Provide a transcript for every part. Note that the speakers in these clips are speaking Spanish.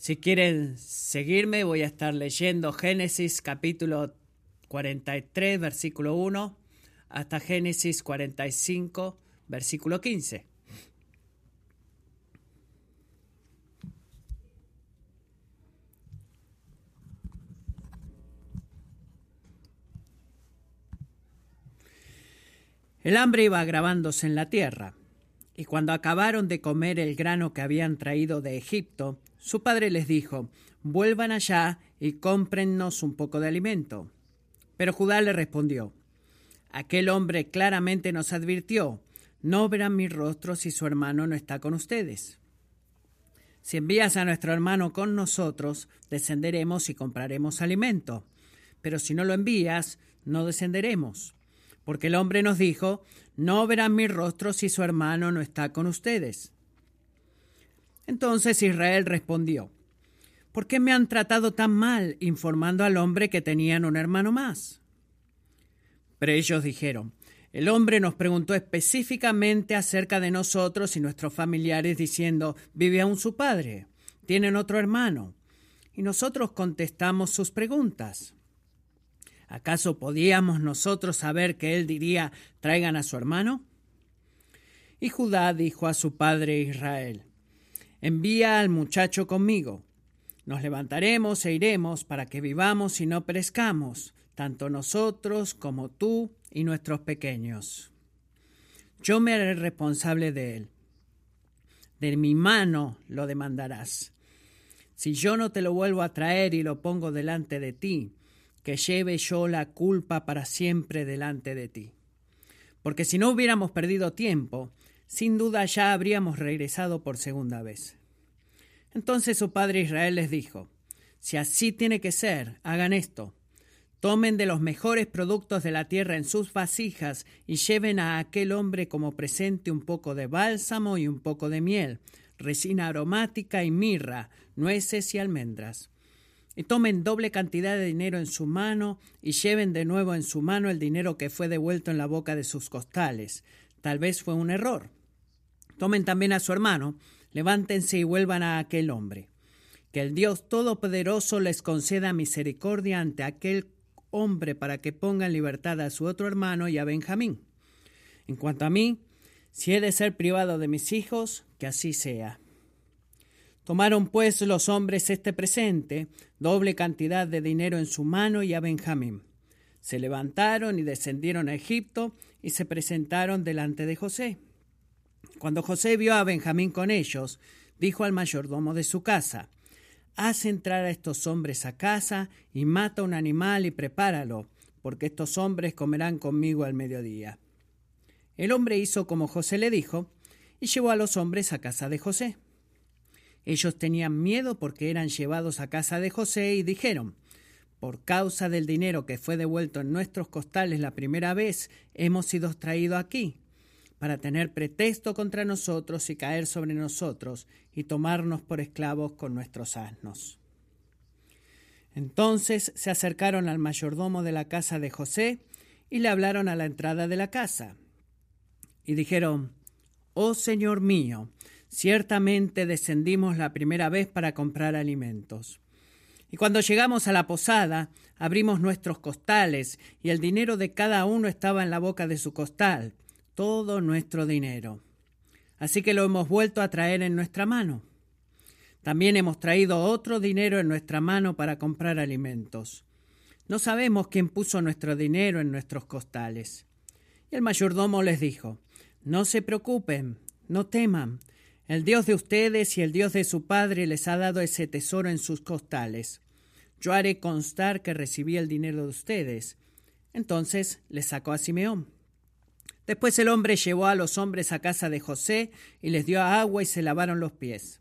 Si quieren seguirme, voy a estar leyendo Génesis capítulo 43, versículo 1, hasta Génesis 45, versículo 15. El hambre iba agravándose en la tierra, y cuando acabaron de comer el grano que habían traído de Egipto, su padre les dijo, vuelvan allá y cómprennos un poco de alimento. Pero Judá le respondió, aquel hombre claramente nos advirtió, no verán mi rostro si su hermano no está con ustedes. Si envías a nuestro hermano con nosotros, descenderemos y compraremos alimento. Pero si no lo envías, no descenderemos. Porque el hombre nos dijo, no verán mi rostro si su hermano no está con ustedes. Entonces Israel respondió, ¿por qué me han tratado tan mal informando al hombre que tenían un hermano más? Pero ellos dijeron, el hombre nos preguntó específicamente acerca de nosotros y nuestros familiares diciendo, ¿vive aún su padre? ¿Tienen otro hermano? Y nosotros contestamos sus preguntas. ¿Acaso podíamos nosotros saber que él diría, traigan a su hermano? Y Judá dijo a su padre Israel, Envía al muchacho conmigo. Nos levantaremos e iremos para que vivamos y no perezcamos, tanto nosotros como tú y nuestros pequeños. Yo me haré responsable de él. De mi mano lo demandarás. Si yo no te lo vuelvo a traer y lo pongo delante de ti, que lleve yo la culpa para siempre delante de ti. Porque si no hubiéramos perdido tiempo, sin duda ya habríamos regresado por segunda vez. Entonces su padre Israel les dijo, si así tiene que ser, hagan esto. Tomen de los mejores productos de la tierra en sus vasijas y lleven a aquel hombre como presente un poco de bálsamo y un poco de miel, resina aromática y mirra, nueces y almendras. Y tomen doble cantidad de dinero en su mano y lleven de nuevo en su mano el dinero que fue devuelto en la boca de sus costales. Tal vez fue un error. Tomen también a su hermano, levántense y vuelvan a aquel hombre. Que el Dios Todopoderoso les conceda misericordia ante aquel hombre para que ponga en libertad a su otro hermano y a Benjamín. En cuanto a mí, si he de ser privado de mis hijos, que así sea. Tomaron pues los hombres este presente, doble cantidad de dinero en su mano y a Benjamín. Se levantaron y descendieron a Egipto y se presentaron delante de José. Cuando José vio a Benjamín con ellos, dijo al mayordomo de su casa, Haz entrar a estos hombres a casa y mata un animal y prepáralo, porque estos hombres comerán conmigo al mediodía. El hombre hizo como José le dijo, y llevó a los hombres a casa de José. Ellos tenían miedo porque eran llevados a casa de José y dijeron, por causa del dinero que fue devuelto en nuestros costales la primera vez, hemos sido traídos aquí para tener pretexto contra nosotros y caer sobre nosotros y tomarnos por esclavos con nuestros asnos. Entonces se acercaron al mayordomo de la casa de José y le hablaron a la entrada de la casa. Y dijeron, Oh Señor mío, ciertamente descendimos la primera vez para comprar alimentos. Y cuando llegamos a la posada, abrimos nuestros costales, y el dinero de cada uno estaba en la boca de su costal, todo nuestro dinero. Así que lo hemos vuelto a traer en nuestra mano. También hemos traído otro dinero en nuestra mano para comprar alimentos. No sabemos quién puso nuestro dinero en nuestros costales. Y el mayordomo les dijo, No se preocupen, no teman. El Dios de ustedes y el Dios de su Padre les ha dado ese tesoro en sus costales. Yo haré constar que recibí el dinero de ustedes. Entonces le sacó a Simeón. Después el hombre llevó a los hombres a casa de José y les dio agua y se lavaron los pies.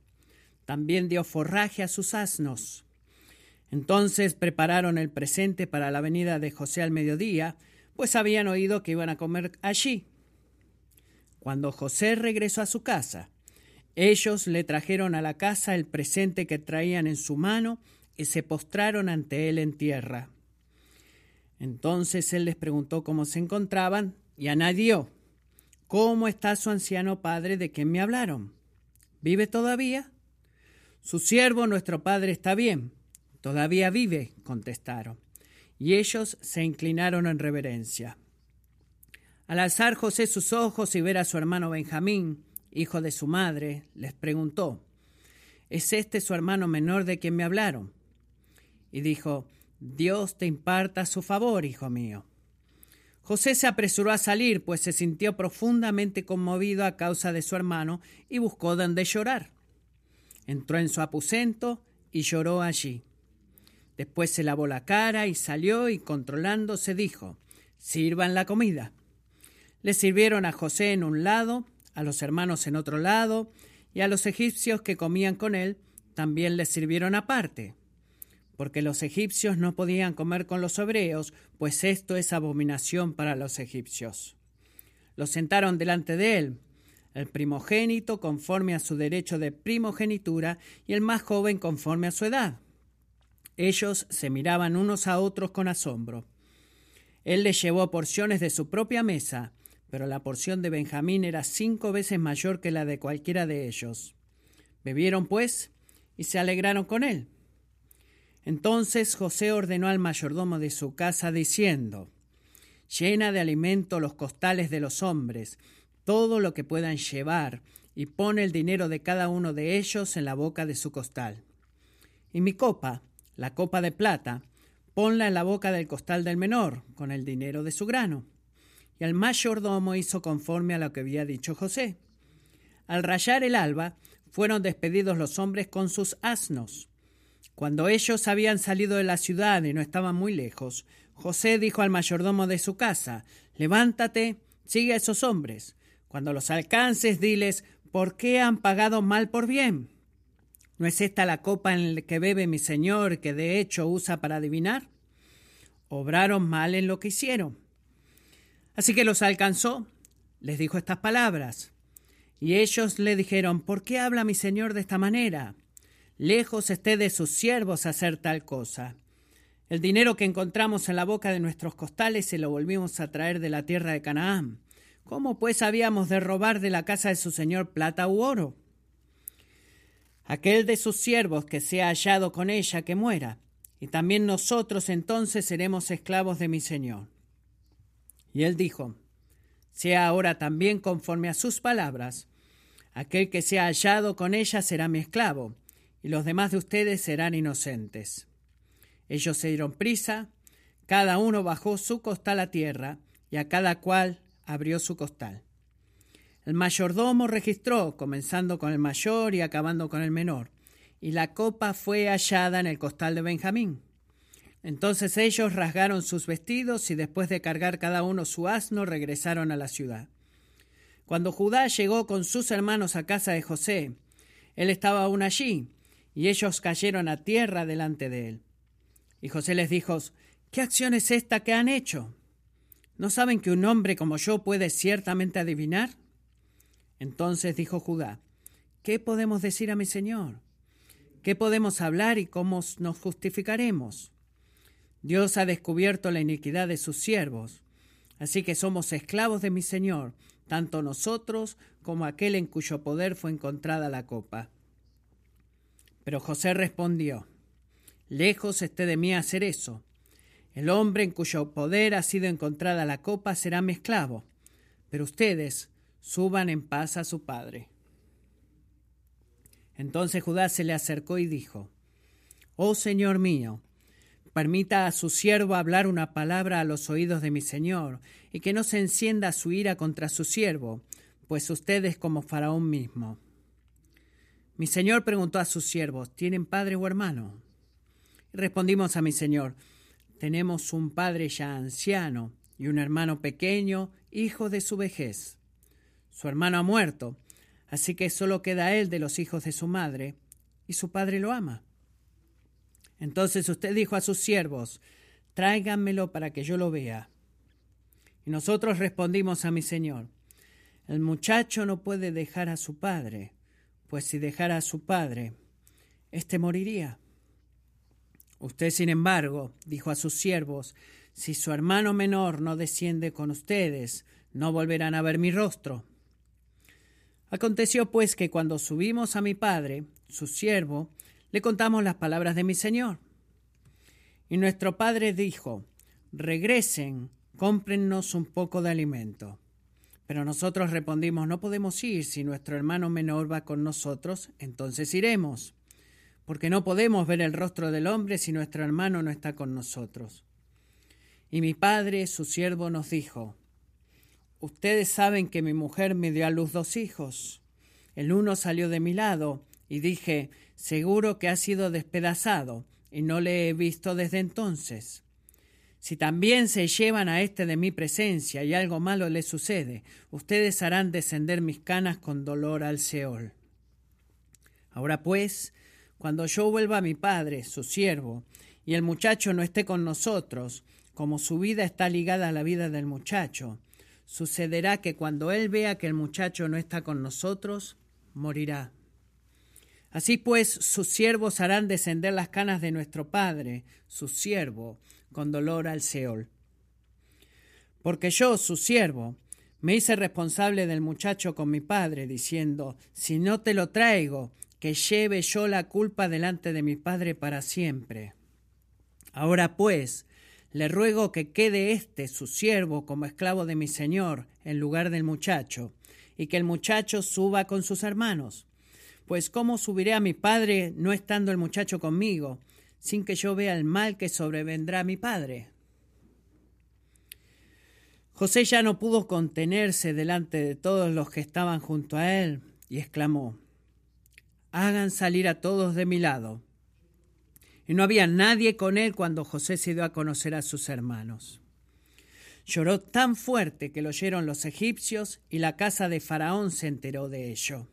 También dio forraje a sus asnos. Entonces prepararon el presente para la venida de José al mediodía, pues habían oído que iban a comer allí. Cuando José regresó a su casa, ellos le trajeron a la casa el presente que traían en su mano y se postraron ante él en tierra. Entonces él les preguntó cómo se encontraban y añadió, ¿Cómo está su anciano padre de quien me hablaron? ¿Vive todavía? Su siervo, nuestro padre, está bien. Todavía vive, contestaron. Y ellos se inclinaron en reverencia. Al alzar José sus ojos y ver a su hermano Benjamín, hijo de su madre, les preguntó, ¿Es este su hermano menor de quien me hablaron? Y dijo, Dios te imparta su favor, hijo mío. José se apresuró a salir, pues se sintió profundamente conmovido a causa de su hermano y buscó donde llorar. Entró en su aposento y lloró allí. Después se lavó la cara y salió y controlándose dijo, sirvan la comida. Le sirvieron a José en un lado, a los hermanos en otro lado, y a los egipcios que comían con él también les sirvieron aparte, porque los egipcios no podían comer con los hebreos, pues esto es abominación para los egipcios. Los sentaron delante de él, el primogénito conforme a su derecho de primogenitura y el más joven conforme a su edad. Ellos se miraban unos a otros con asombro. Él les llevó porciones de su propia mesa, pero la porción de Benjamín era cinco veces mayor que la de cualquiera de ellos. Bebieron, pues, y se alegraron con él. Entonces José ordenó al mayordomo de su casa, diciendo, Llena de alimento los costales de los hombres, todo lo que puedan llevar, y pone el dinero de cada uno de ellos en la boca de su costal. Y mi copa, la copa de plata, ponla en la boca del costal del menor, con el dinero de su grano. Y el mayordomo hizo conforme a lo que había dicho José. Al rayar el alba, fueron despedidos los hombres con sus asnos. Cuando ellos habían salido de la ciudad y no estaban muy lejos, José dijo al mayordomo de su casa, Levántate, sigue a esos hombres. Cuando los alcances, diles, ¿por qué han pagado mal por bien? ¿No es esta la copa en la que bebe mi señor, que de hecho usa para adivinar? Obraron mal en lo que hicieron. Así que los alcanzó, les dijo estas palabras. Y ellos le dijeron, ¿por qué habla mi señor de esta manera? Lejos esté de sus siervos hacer tal cosa. El dinero que encontramos en la boca de nuestros costales se lo volvimos a traer de la tierra de Canaán. ¿Cómo pues habíamos de robar de la casa de su señor plata u oro? Aquel de sus siervos que sea hallado con ella, que muera, y también nosotros entonces seremos esclavos de mi señor. Y él dijo, sea ahora también conforme a sus palabras, aquel que sea hallado con ella será mi esclavo, y los demás de ustedes serán inocentes. Ellos se dieron prisa, cada uno bajó su costal a tierra, y a cada cual abrió su costal. El mayordomo registró, comenzando con el mayor y acabando con el menor, y la copa fue hallada en el costal de Benjamín. Entonces ellos rasgaron sus vestidos y después de cargar cada uno su asno regresaron a la ciudad. Cuando Judá llegó con sus hermanos a casa de José, él estaba aún allí, y ellos cayeron a tierra delante de él. Y José les dijo, ¿qué acción es esta que han hecho? ¿No saben que un hombre como yo puede ciertamente adivinar? Entonces dijo Judá, ¿qué podemos decir a mi señor? ¿Qué podemos hablar y cómo nos justificaremos? Dios ha descubierto la iniquidad de sus siervos, así que somos esclavos de mi Señor, tanto nosotros como aquel en cuyo poder fue encontrada la copa. Pero José respondió, Lejos esté de mí hacer eso. El hombre en cuyo poder ha sido encontrada la copa será mi esclavo, pero ustedes suban en paz a su padre. Entonces Judá se le acercó y dijo, Oh Señor mío, Permita a su siervo hablar una palabra a los oídos de mi señor, y que no se encienda su ira contra su siervo, pues usted es como Faraón mismo. Mi señor preguntó a sus siervos, ¿tienen padre o hermano? Y respondimos a mi señor, tenemos un padre ya anciano y un hermano pequeño, hijo de su vejez. Su hermano ha muerto, así que solo queda él de los hijos de su madre, y su padre lo ama. Entonces usted dijo a sus siervos, tráiganmelo para que yo lo vea. Y nosotros respondimos a mi señor, el muchacho no puede dejar a su padre, pues si dejara a su padre, éste moriría. Usted, sin embargo, dijo a sus siervos, si su hermano menor no desciende con ustedes, no volverán a ver mi rostro. Aconteció pues que cuando subimos a mi padre, su siervo, le contamos las palabras de mi señor. Y nuestro padre dijo, regresen, cómprennos un poco de alimento. Pero nosotros respondimos, no podemos ir, si nuestro hermano menor va con nosotros, entonces iremos, porque no podemos ver el rostro del hombre si nuestro hermano no está con nosotros. Y mi padre, su siervo, nos dijo, ustedes saben que mi mujer me dio a luz dos hijos. El uno salió de mi lado, y dije, seguro que ha sido despedazado, y no le he visto desde entonces. Si también se llevan a éste de mi presencia y algo malo le sucede, ustedes harán descender mis canas con dolor al Seol. Ahora pues, cuando yo vuelva a mi padre, su siervo, y el muchacho no esté con nosotros, como su vida está ligada a la vida del muchacho, sucederá que cuando él vea que el muchacho no está con nosotros, morirá. Así pues, sus siervos harán descender las canas de nuestro padre, su siervo, con dolor al Seol. Porque yo, su siervo, me hice responsable del muchacho con mi padre, diciendo, si no te lo traigo, que lleve yo la culpa delante de mi padre para siempre. Ahora pues, le ruego que quede éste, su siervo, como esclavo de mi señor, en lugar del muchacho, y que el muchacho suba con sus hermanos. Pues cómo subiré a mi padre no estando el muchacho conmigo, sin que yo vea el mal que sobrevendrá a mi padre. José ya no pudo contenerse delante de todos los que estaban junto a él, y exclamó, Hagan salir a todos de mi lado. Y no había nadie con él cuando José se dio a conocer a sus hermanos. Lloró tan fuerte que lo oyeron los egipcios y la casa de Faraón se enteró de ello.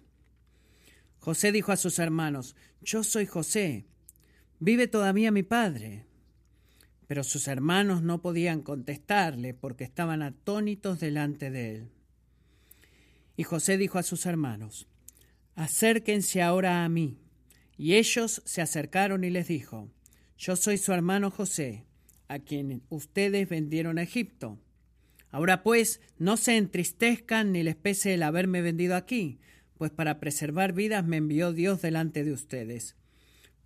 José dijo a sus hermanos, Yo soy José, ¿Vive todavía mi padre? Pero sus hermanos no podían contestarle porque estaban atónitos delante de él. Y José dijo a sus hermanos, Acérquense ahora a mí. Y ellos se acercaron y les dijo, Yo soy su hermano José, a quien ustedes vendieron a Egipto. Ahora pues, no se entristezcan ni les pese el haberme vendido aquí, pues para preservar vidas me envió Dios delante de ustedes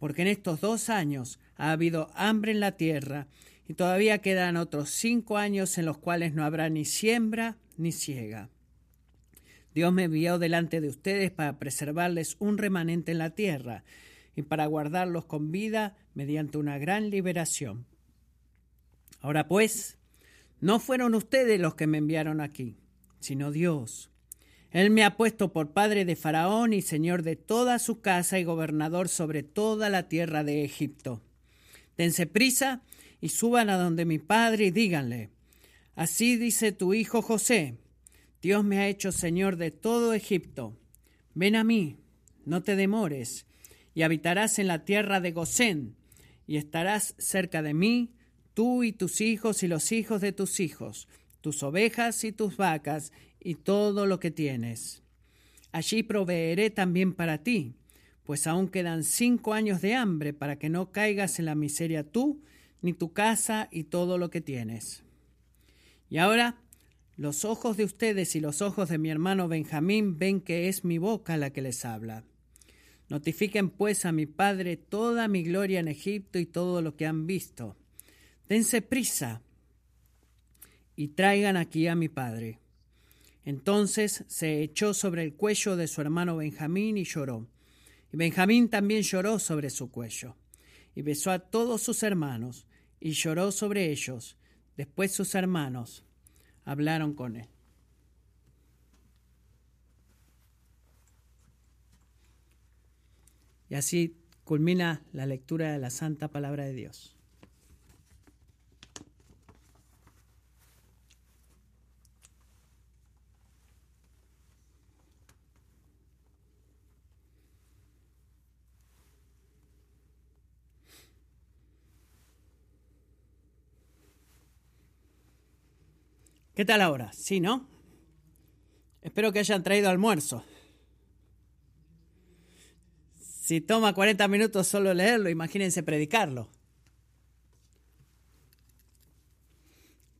porque en estos dos años ha habido hambre en la tierra y todavía quedan otros cinco años en los cuales no habrá ni siembra ni siega. Dios me envió delante de ustedes para preservarles un remanente en la tierra y para guardarlos con vida mediante una gran liberación. Ahora pues, no fueron ustedes los que me enviaron aquí, sino Dios él me ha puesto por padre de Faraón y señor de toda su casa y gobernador sobre toda la tierra de Egipto. Dense prisa y suban a donde mi padre y díganle, así dice tu hijo José, Dios me ha hecho señor de todo Egipto. Ven a mí, no te demores, y habitarás en la tierra de Gosén, y estarás cerca de mí, tú y tus hijos y los hijos de tus hijos, tus ovejas y tus vacas, y todo lo que tienes. Allí proveeré también para ti, pues aún quedan cinco años de hambre para que no caigas en la miseria tú, ni tu casa y todo lo que tienes. Y ahora los ojos de ustedes y los ojos de mi hermano Benjamín ven que es mi boca la que les habla. Notifiquen pues a mi padre toda mi gloria en Egipto y todo lo que han visto. Dense prisa y traigan aquí a mi padre. Entonces se echó sobre el cuello de su hermano Benjamín y lloró. Y Benjamín también lloró sobre su cuello. Y besó a todos sus hermanos y lloró sobre ellos. Después sus hermanos hablaron con él. Y así culmina la lectura de la Santa Palabra de Dios. ¿Qué tal ahora? Sí, ¿no? Espero que hayan traído almuerzo. Si toma 40 minutos solo leerlo, imagínense predicarlo.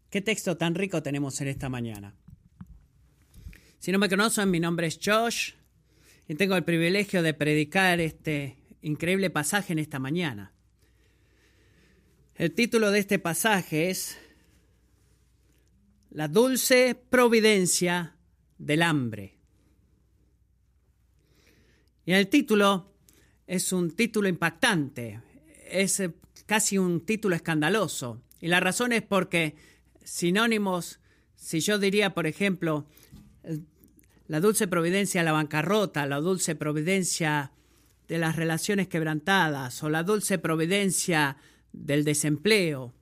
¿Qué texto tan rico tenemos en esta mañana? Si no me conocen, mi nombre es Josh y tengo el privilegio de predicar este increíble pasaje en esta mañana. El título de este pasaje es La dulce providencia del hambre. Y el título es un título impactante, es casi un título escandaloso. Y la razón es porque sinónimos, si yo diría, por ejemplo, la dulce providencia de la bancarrota, la dulce providencia de las relaciones quebrantadas, o la dulce providencia del desempleo,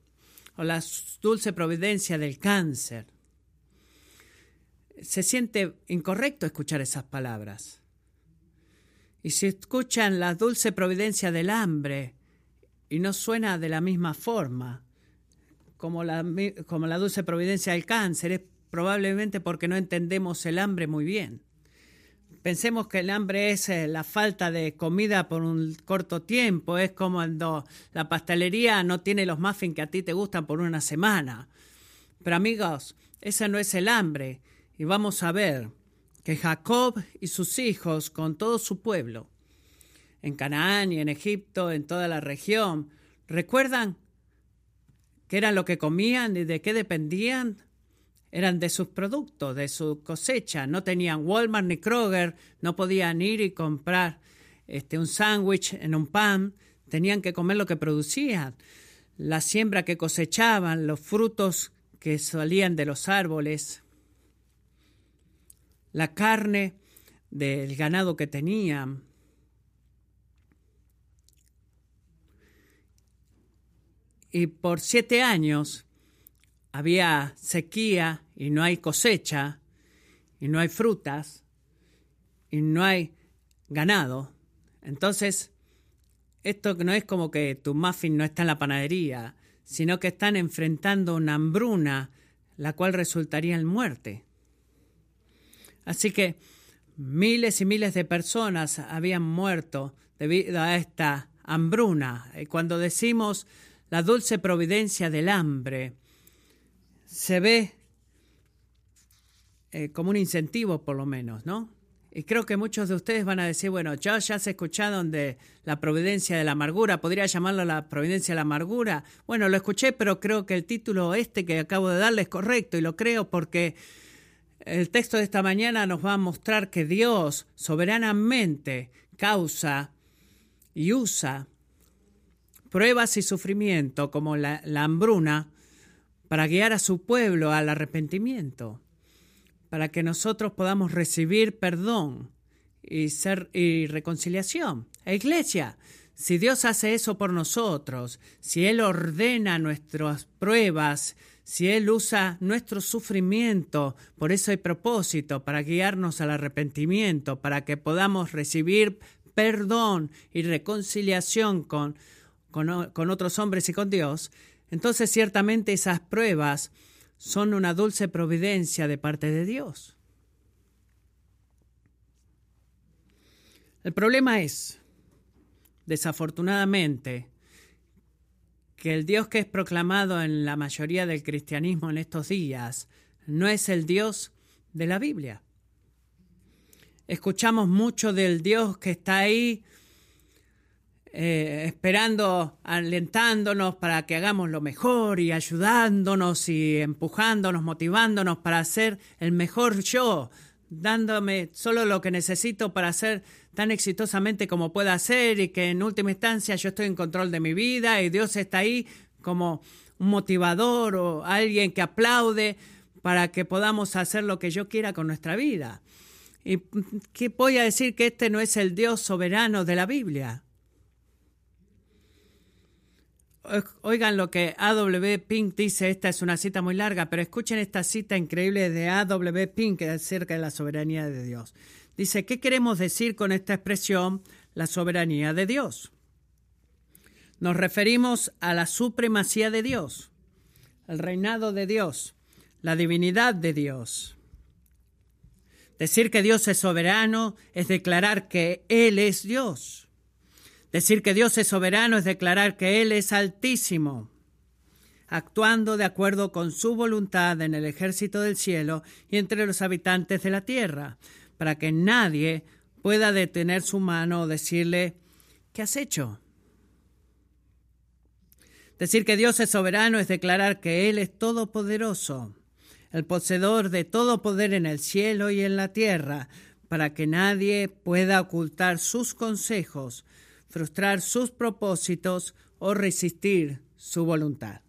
o la dulce providencia del cáncer. Se siente incorrecto escuchar esas palabras. Y si escuchan la dulce providencia del hambre y no suena de la misma forma, como la, como la dulce providencia del cáncer, es probablemente porque no entendemos el hambre muy bien. Pensemos que el hambre es eh, la falta de comida por un corto tiempo, es como cuando la pastelería no tiene los muffins que a ti te gustan por una semana. Pero amigos, ese no es el hambre. Y vamos a ver que Jacob y sus hijos, con todo su pueblo, en Canaán y en Egipto, en toda la región, ¿recuerdan qué era lo que comían y de qué dependían? Eran de sus productos, de su cosecha. No tenían Walmart ni Kroger, no podían ir y comprar este, un sándwich en un pan, tenían que comer lo que producían. La siembra que cosechaban, los frutos que salían de los árboles, la carne del ganado que tenían. Y por siete años había sequía y no hay cosecha, y no hay frutas, y no hay ganado. Entonces, esto no es como que tu muffin no está en la panadería, sino que están enfrentando una hambruna, la cual resultaría en muerte. Así que miles y miles de personas habían muerto debido a esta hambruna. Y cuando decimos la dulce providencia del hambre, se ve eh, como un incentivo por lo menos, ¿no? Y creo que muchos de ustedes van a decir, bueno, yo ya se escucharon de la providencia de la amargura, podría llamarlo la providencia de la amargura. Bueno, lo escuché, pero creo que el título este que acabo de darle es correcto y lo creo porque el texto de esta mañana nos va a mostrar que Dios soberanamente causa y usa pruebas y sufrimiento como la hambruna para guiar a su pueblo al arrepentimiento, para que nosotros podamos recibir perdón y, ser, y reconciliación. E iglesia, si Dios hace eso por nosotros, si Él ordena nuestras pruebas, si Él usa nuestro sufrimiento, por eso hay propósito, para guiarnos al arrepentimiento, para que podamos recibir perdón y reconciliación con, con, con otros hombres y con Dios, entonces ciertamente esas pruebas son una dulce providencia de parte de Dios. El problema es, desafortunadamente, que el Dios que es proclamado en la mayoría del cristianismo en estos días no es el Dios de la Biblia. Escuchamos mucho del Dios que está ahí eh, esperando, alentándonos para que hagamos lo mejor y ayudándonos y empujándonos, motivándonos para hacer el mejor yo, dándome solo lo que necesito para ser tan exitosamente como pueda ser y que en última instancia yo estoy en control de mi vida y Dios está ahí como un motivador o alguien que aplaude para que podamos hacer lo que yo quiera con nuestra vida. ¿Y qué voy a decir que este no es el Dios soberano de la Biblia? Oigan lo que A.W. Pink dice, esta es una cita muy larga, pero escuchen esta cita increíble de A.W. Pink acerca de la soberanía de Dios. Dice, ¿qué queremos decir con esta expresión, la soberanía de Dios? Nos referimos a la supremacía de Dios, el reinado de Dios, la divinidad de Dios. Decir que Dios es soberano es declarar que Él es Dios. Decir que Dios es soberano es declarar que Él es altísimo, actuando de acuerdo con su voluntad en el ejército del cielo y entre los habitantes de la tierra, para que nadie pueda detener su mano o decirle, ¿qué has hecho? Decir que Dios es soberano es declarar que Él es todopoderoso, el poseedor de todo poder en el cielo y en la tierra, para que nadie pueda ocultar sus consejos, frustrar sus propósitos o resistir su voluntad.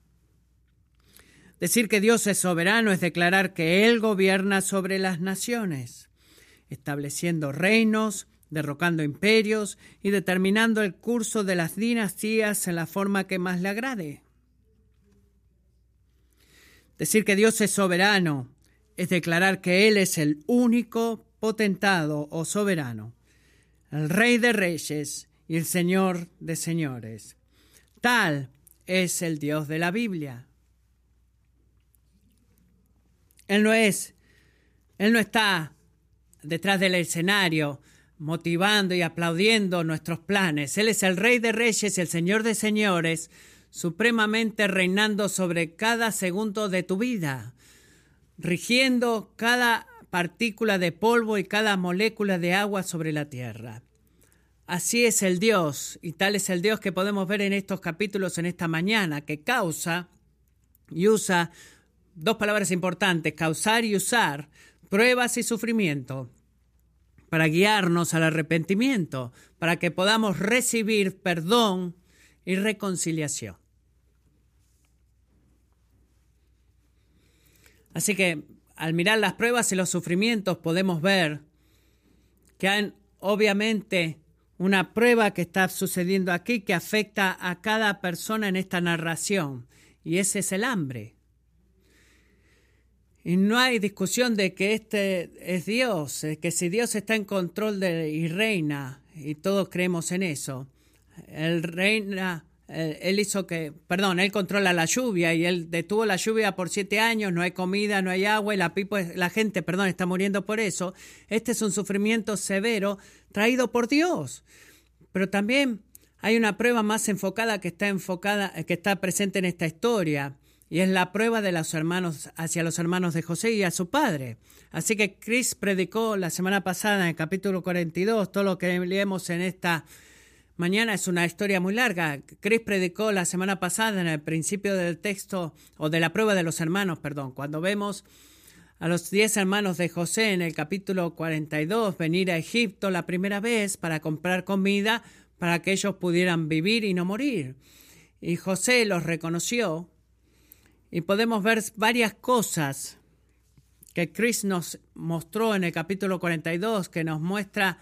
Decir que Dios es soberano es declarar que Él gobierna sobre las naciones, estableciendo reinos, derrocando imperios y determinando el curso de las dinastías en la forma que más le agrade. Decir que Dios es soberano es declarar que Él es el único potentado o soberano, el Rey de Reyes y el Señor de Señores. Tal es el Dios de la Biblia. Él no es, Él no está detrás del escenario motivando y aplaudiendo nuestros planes. Él es el Rey de Reyes, el Señor de Señores, supremamente reinando sobre cada segundo de tu vida, rigiendo cada partícula de polvo y cada molécula de agua sobre la tierra. Así es el Dios, y tal es el Dios que podemos ver en estos capítulos en esta mañana, que causa y usa dos palabras importantes, causar y usar, pruebas y sufrimiento, para guiarnos al arrepentimiento, para que podamos recibir perdón y reconciliación. Así que al mirar las pruebas y los sufrimientos podemos ver que hay obviamente una prueba que está sucediendo aquí que afecta a cada persona en esta narración y ese es el hambre. Y no hay discusión de que este es Dios, que si Dios está en control de, y reina, y todos creemos en eso, Él reina, Él hizo que, perdón, Él controla la lluvia y Él detuvo la lluvia por siete años, no hay comida, no hay agua y la, la gente, perdón, está muriendo por eso. Este es un sufrimiento severo traído por Dios. Pero también hay una prueba más enfocada que está enfocada, que está presente en esta historia y es la prueba de los hermanos hacia los hermanos de José y a su padre. Así que Chris predicó la semana pasada en el capítulo 42, todo lo que leemos en esta mañana es una historia muy larga. Chris predicó la semana pasada en el principio del texto o de la prueba de los hermanos, perdón, cuando vemos a los diez hermanos de José en el capítulo 42 venir a Egipto la primera vez para comprar comida para que ellos pudieran vivir y no morir. Y José los reconoció y podemos ver varias cosas que Chris nos mostró en el capítulo 42, que nos muestra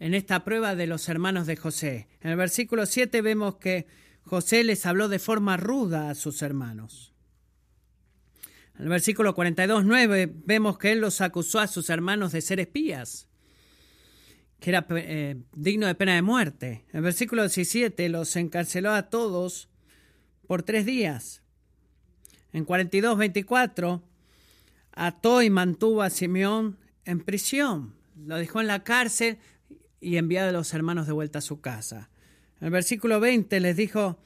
en esta prueba de los hermanos de José. En el versículo 7 vemos que José les habló de forma ruda a sus hermanos. El versículo 42, 9 vemos que él los acusó a sus hermanos de ser espías, que era eh, digno de pena de muerte. En el versículo 17 los encarceló a todos por tres días. En 42-24 ató y mantuvo a Simeón en prisión. Lo dejó en la cárcel y envió a los hermanos de vuelta a su casa. En el versículo 20 les dijo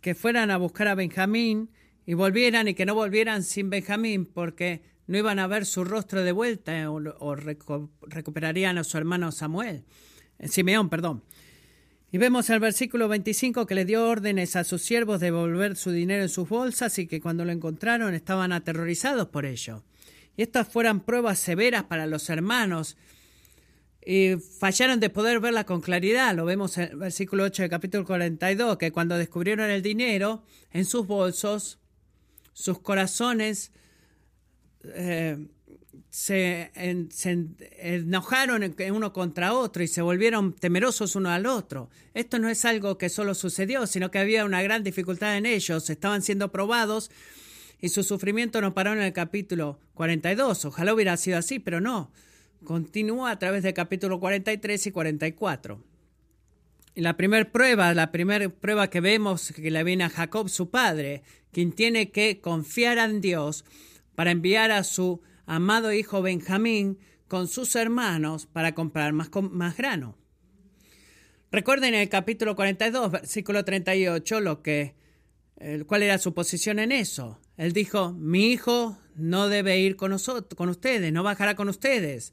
que fueran a buscar a Benjamín y volvieran y que no volvieran sin Benjamín porque no iban a ver su rostro de vuelta o, recuperarían a su hermano Samuel, eh, Simeón, perdón. Y vemos el versículo 25 que le dio órdenes a sus siervos de devolver su dinero en sus bolsas y que cuando lo encontraron estaban aterrorizados por ello. Y estas fueran pruebas severas para los hermanos y fallaron de poder verla con claridad. Lo vemos en el versículo 8 del capítulo 42, que cuando descubrieron el dinero en sus bolsos, sus corazones eh, se, enojaron uno contra otro y se volvieron temerosos uno al otro. Esto no es algo que solo sucedió, sino que había una gran dificultad en ellos, estaban siendo probados y su sufrimiento no paró en el capítulo 42. Ojalá hubiera sido así, pero no. Continúa a través del capítulo 43 y 44. La primera prueba, la primera prueba que vemos que le viene a Jacob, su padre, quien tiene que confiar en Dios para enviar a su amado hijo Benjamín con sus hermanos para comprar más, más grano. Recuerden en el capítulo 42, versículo 38, lo que, cuál era su posición en eso. Él dijo, mi hijo no debe ir con, nosotros, con ustedes, no bajará con ustedes.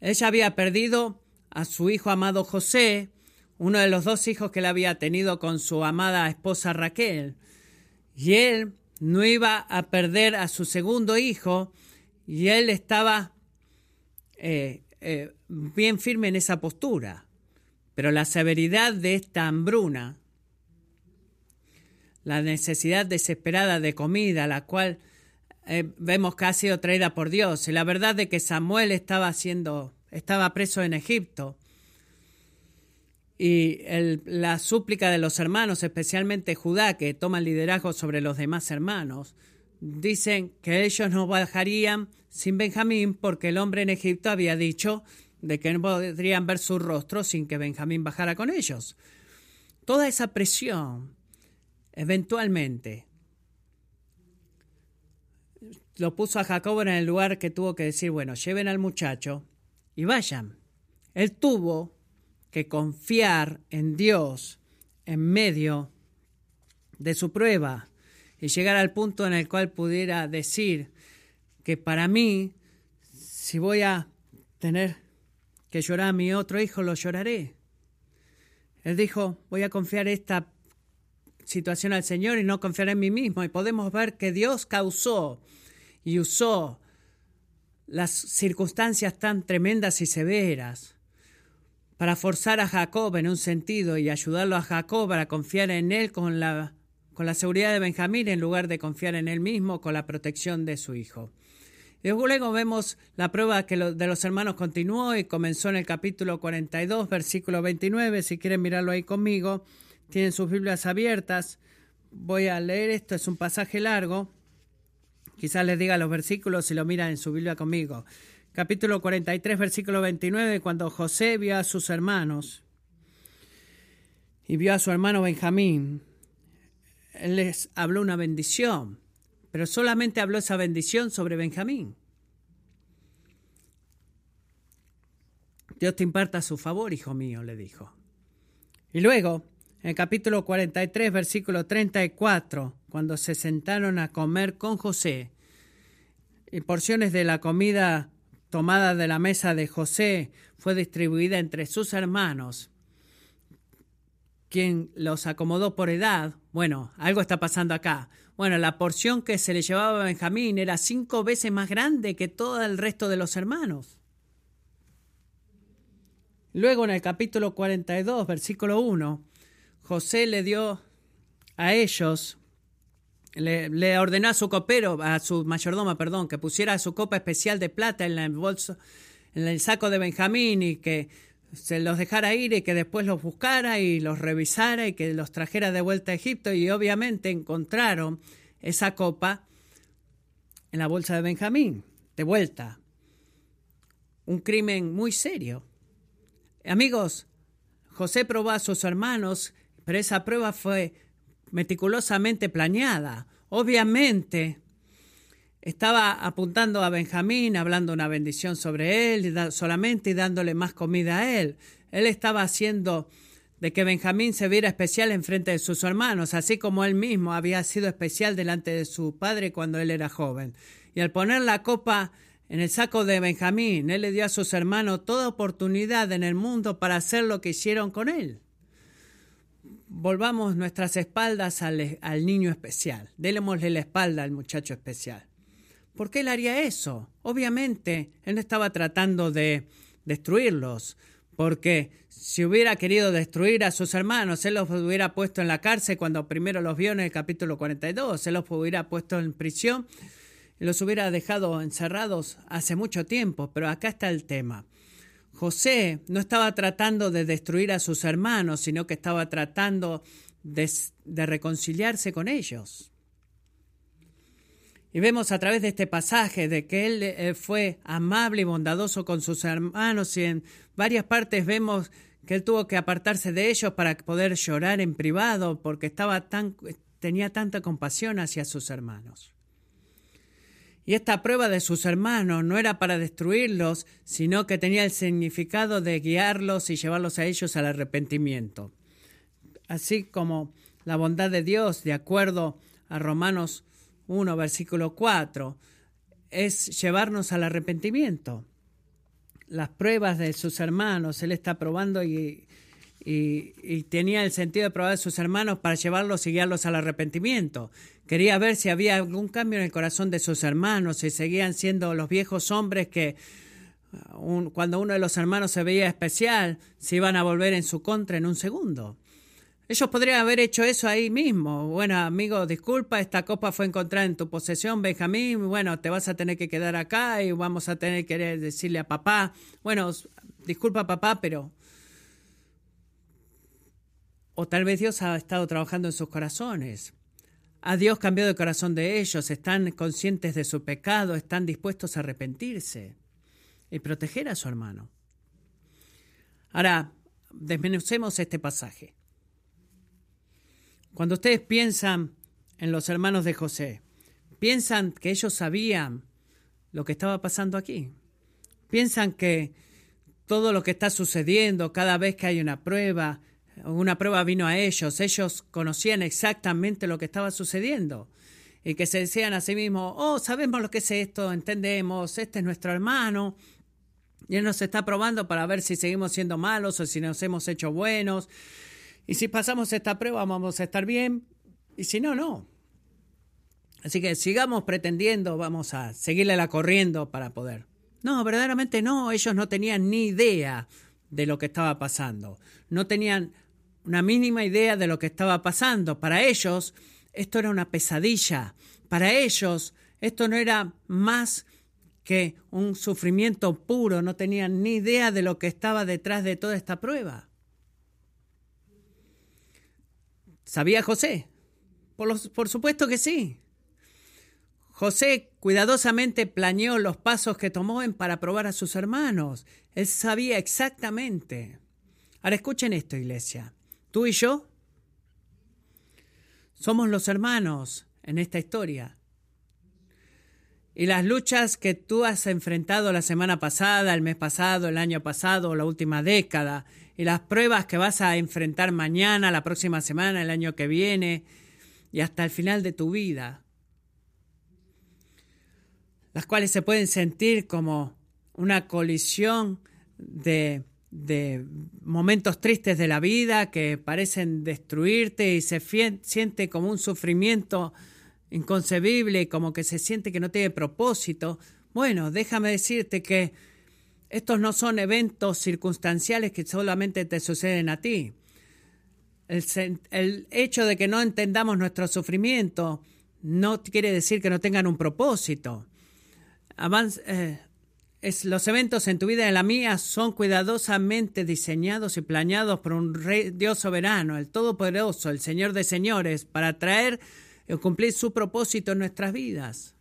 Ella había perdido a su hijo amado José, uno de los dos hijos que él había tenido con su amada esposa Raquel. Y él no iba a perder a su segundo hijo y él estaba eh, eh, bien firme en esa postura. Pero la severidad de esta hambruna, la necesidad desesperada de comida, la cual eh, vemos que ha sido traída por Dios, y la verdad de que Samuel estaba siendo, estaba preso en Egipto, y la súplica de los hermanos, especialmente Judá, que toma el liderazgo sobre los demás hermanos, dicen que ellos no bajarían sin Benjamín porque el hombre en Egipto había dicho de que no podrían ver su rostro sin que Benjamín bajara con ellos. Toda esa presión, eventualmente, lo puso a Jacob en el lugar que tuvo que decir, bueno, lleven al muchacho y vayan. Él tuvo que confiar en Dios en medio de su prueba y llegar al punto en el cual pudiera decir que para mí, si voy a tener que llorar a mi otro hijo, lo lloraré. Él dijo, voy a confiar esta situación al Señor y no confiar en mí mismo. Y podemos ver que Dios causó y usó las circunstancias tan tremendas y severas para forzar a Jacob en un sentido y ayudarlo a Jacob para confiar en él con la, con la seguridad de Benjamín en lugar de confiar en él mismo con la protección de su hijo. Y luego vemos la prueba que de los hermanos continuó y comenzó en el capítulo 42, versículo 29. Si quieren mirarlo ahí conmigo, tienen sus Biblias abiertas. Voy a leer esto, es un pasaje largo. Quizás les diga los versículos si lo miran en su Biblia conmigo capítulo 43, versículo 29, cuando José vio a sus hermanos y vio a su hermano Benjamín, él les habló una bendición, pero solamente habló esa bendición sobre Benjamín. Dios te imparta su favor, hijo mío, le dijo. Y luego, en el capítulo 43, versículo 34, cuando se sentaron a comer con José, y porciones de la comida tomada de la mesa de José fue distribuida entre sus hermanos, quien los acomodó por edad. Bueno, algo está pasando acá. Bueno, la porción que se le llevaba a Benjamín era cinco veces más grande que todo el resto de los hermanos. Luego en el capítulo 42, versículo 1, José le dio a ellos le, ordenó a su copero, a su mayordoma, perdón, que pusiera su copa especial de plata en bolso, en el saco de Benjamín y que se los dejara ir y que después los buscara y los revisara y que los trajera de vuelta a Egipto y obviamente encontraron esa copa en la bolsa de Benjamín, de vuelta. Un crimen muy serio. Amigos, José probó a sus hermanos, pero esa prueba fue meticulosamente planeada. Obviamente, estaba apuntando a Benjamín, hablando una bendición sobre él, solamente y dándole más comida a él. Él estaba haciendo de que Benjamín se viera especial en frente de sus hermanos, así como él mismo había sido especial delante de su padre cuando él era joven. Y al poner la copa en el saco de Benjamín, él le dio a sus hermanos toda oportunidad en el mundo para hacer lo que hicieron con él volvamos nuestras espaldas al, niño especial, délemosle la espalda al muchacho especial. ¿Por qué él haría eso? Obviamente, él no estaba tratando de destruirlos, porque si hubiera querido destruir a sus hermanos, él los hubiera puesto en la cárcel cuando primero los vio en el capítulo 42, él los hubiera puesto en prisión los hubiera dejado encerrados hace mucho tiempo, pero acá está el tema. José no estaba tratando de destruir a sus hermanos, sino que estaba tratando de, reconciliarse con ellos. Y vemos a través de este pasaje de que él eh, fue amable y bondadoso con sus hermanos y en varias partes vemos que él tuvo que apartarse de ellos para poder llorar en privado porque estaba tan, tenía tanta compasión hacia sus hermanos. Y esta prueba de sus hermanos no era para destruirlos, sino que tenía el significado de guiarlos y llevarlos a ellos al arrepentimiento. Así como la bondad de Dios, de acuerdo a Romanos 1, versículo 4, es llevarnos al arrepentimiento. las pruebas de sus hermanos. Él está probando y, y, tenía el sentido de probar a sus hermanos para llevarlos y guiarlos al arrepentimiento. Quería ver si había algún cambio en el corazón de sus hermanos, si seguían siendo los viejos hombres que cuando uno de los hermanos se veía especial, se iban a volver en su contra en un segundo. Ellos podrían haber hecho eso ahí mismo. Bueno, amigo, disculpa, esta copa fue encontrada en tu posesión, Benjamín. Bueno, te vas a tener que quedar acá y vamos a tener que decirle a papá. Bueno, disculpa papá, pero... O tal vez Dios ha estado trabajando en sus corazones. A Dios cambió el corazón de ellos, están conscientes de su pecado, están dispuestos a arrepentirse y proteger a su hermano. Ahora, desmenucemos este pasaje. Cuando ustedes piensan en los hermanos de José, piensan que ellos sabían lo que estaba pasando aquí. Piensan que todo lo que está sucediendo cada vez que hay una prueba, una prueba vino a ellos, ellos conocían exactamente lo que estaba sucediendo y que se decían a sí mismos, oh, sabemos lo que es esto, entendemos, este es nuestro hermano, y Él nos está probando para ver si seguimos siendo malos o si nos hemos hecho buenos. Y si pasamos esta prueba vamos a estar bien. Y si no, no. Así que sigamos pretendiendo, vamos a seguirle la corriendo para poder. No, verdaderamente no. Ellos no tenían ni idea de lo que estaba pasando. No tenían una mínima idea de lo que estaba pasando. Para ellos esto era una pesadilla. Para ellos esto no era más que un sufrimiento puro, no tenían ni idea de lo que estaba detrás de toda esta prueba. ¿Sabía José? Por, supuesto que sí. José cuidadosamente planeó los pasos que tomó en para probar a sus hermanos. Él sabía exactamente. Ahora escuchen esto, iglesia. Tú y yo somos los hermanos en esta historia. Y las luchas que tú has enfrentado la semana pasada, el mes pasado, el año pasado, la última década, y las pruebas que vas a enfrentar mañana, la próxima semana, el año que viene, y hasta el final de tu vida, las cuales se pueden sentir como una colisión de, de momentos tristes de la vida que parecen destruirte y se siente como un sufrimiento inconcebible, como que se siente que no tiene propósito, bueno, déjame decirte que estos no son eventos circunstanciales que solamente te suceden a ti. El, hecho de que no entendamos nuestro sufrimiento no quiere decir que no tengan un propósito. Eh, es, los eventos en tu vida y en la mía son cuidadosamente diseñados y planeados por un rey, Dios soberano, el Todopoderoso, el Señor de señores, para traer cumplir su propósito en nuestras vidas.